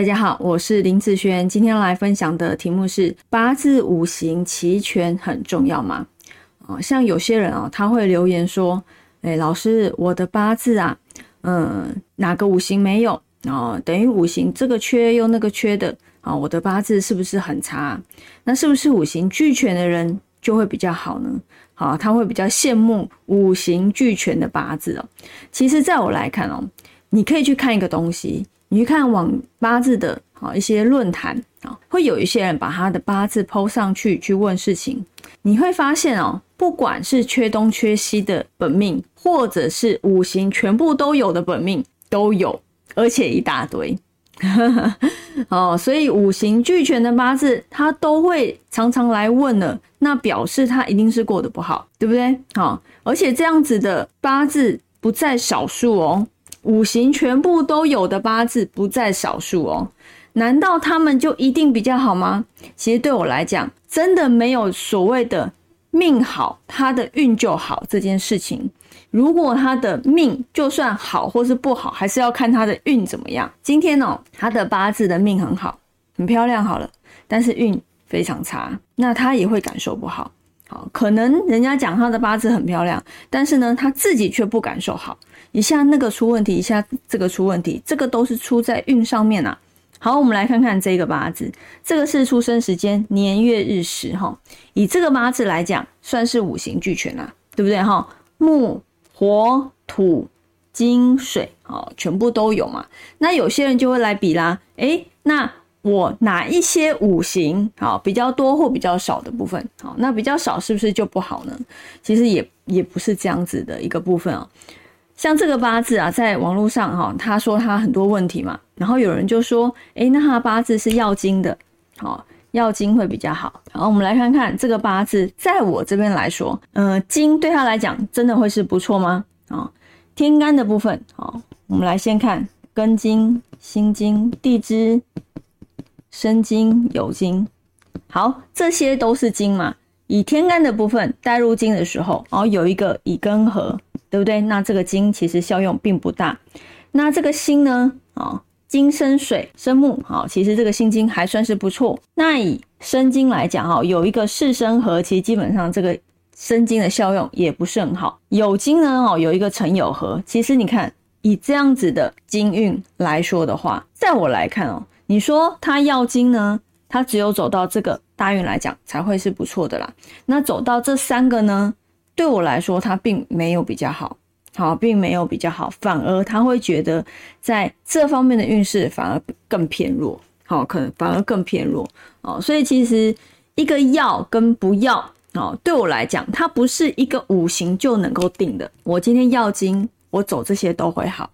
大家好，我是林子轩，今天来分享的题目是八字五行齐全很重要吗？哦，像有些人哦，他会留言说，哎，老师，我的八字啊，嗯，哪个五行没有？哦，等于五行这个缺又那个缺的，啊，我的八字是不是很差？那是不是五行俱全的人就会比较好呢？好，他会比较羡慕五行俱全的八字哦。其实，在我来看哦，你可以去看一个东西，你去看网八字的啊一些论坛啊，会有一些人把他的八字抛上去去问事情，你会发现哦，不管是缺东缺西的本命，或者是五行全部都有的本命，都有，而且一大堆。哦，所以五行俱全的八字，他都会常常来问了，那表示他一定是过得不好，对不对？好，而且这样子的八字不在少数哦，五行全部都有的八字不在少数哦，难道他们就一定比较好吗？其实对我来讲，真的没有所谓的命好，他的运就好这件事情。如果他的命就算好或是不好，还是要看他的运怎么样。今天哦，他的八字的命很好，很漂亮，好了，但是运非常差，那他也会感受不好。好，可能人家讲他的八字很漂亮，但是呢，他自己却不感受好。一下那个出问题，一下这个出问题，这个都是出在运上面啊。好，我们来看看这个八字，这个是出生时间年月日时哈。以这个八字来讲，算是五行俱全啦，对不对哈？木。火土金水，哦，全部都有嘛？那有些人就会来比啦，诶，那我哪一些五行好比较多或比较少的部分，好，那比较少是不是就不好呢？其实也也不是这样子的一个部分哦。像这个八字啊，在网络上哈，他说他很多问题嘛，然后有人就说，诶，那他八字是要金的，好。要金会比较好，然后，我们来看看这个八字，在我这边来说，呃，金对他来讲真的会是不错吗？啊，天干的部分，好，我们来先看根金、心金、地支、生金、酉金，好，这些都是金嘛。以天干的部分带入金的时候，哦，有一个乙庚合，对不对？那这个金其实效用并不大。那这个辛呢？啊。金生水生木，好，其实这个辛金还算是不错。那以生金来讲，哈，有一个巳生合，其实基本上这个生金的效用也不是很好。酉金呢，哦，有一个辰酉合，其实你看以这样子的金运来说的话，在我来看哦，你说他要金呢，他只有走到这个大运来讲才会是不错的啦。那走到这三个呢，对我来说他并没有比较好。好，并没有比较好，反而他会觉得在这方面的运势反而更偏弱。好，可能反而更偏弱。哦，所以其实一个要跟不要，哦，对我来讲，它不是一个五行就能够定的。我今天要金，我走这些都会好；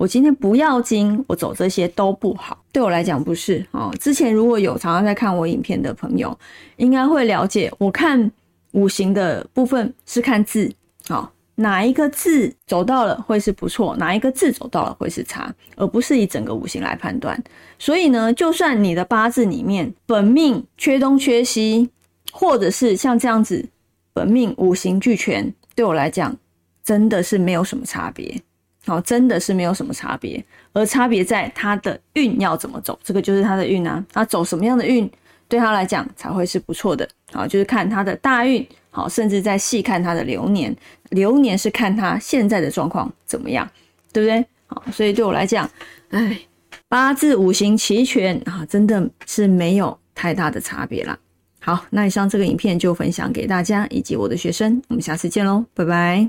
我今天不要金，我走这些都不好。对我来讲不是。哦，之前如果有常常在看我影片的朋友，应该会了解，我看五行的部分是看字。好。哪一个字走到了会是不错，哪一个字走到了会是差，而不是以整个五行来判断。所以呢，就算你的八字里面本命缺东缺西，或者是像这样子本命五行俱全，对我来讲真的是没有什么差别。好，真的是没有什么差别，而差别在他的运要怎么走，这个就是他的运啊。他走什么样的运，对他来讲才会是不错的。好，就是看他的大运。好，甚至在细看他的流年，流年是看他现在的状况怎么样，对不对？好，所以对我来讲，哎，八字五行齐全啊，真的是没有太大的差别啦。好，那以上这个影片就分享给大家以及我的学生，我们下次见喽，拜拜。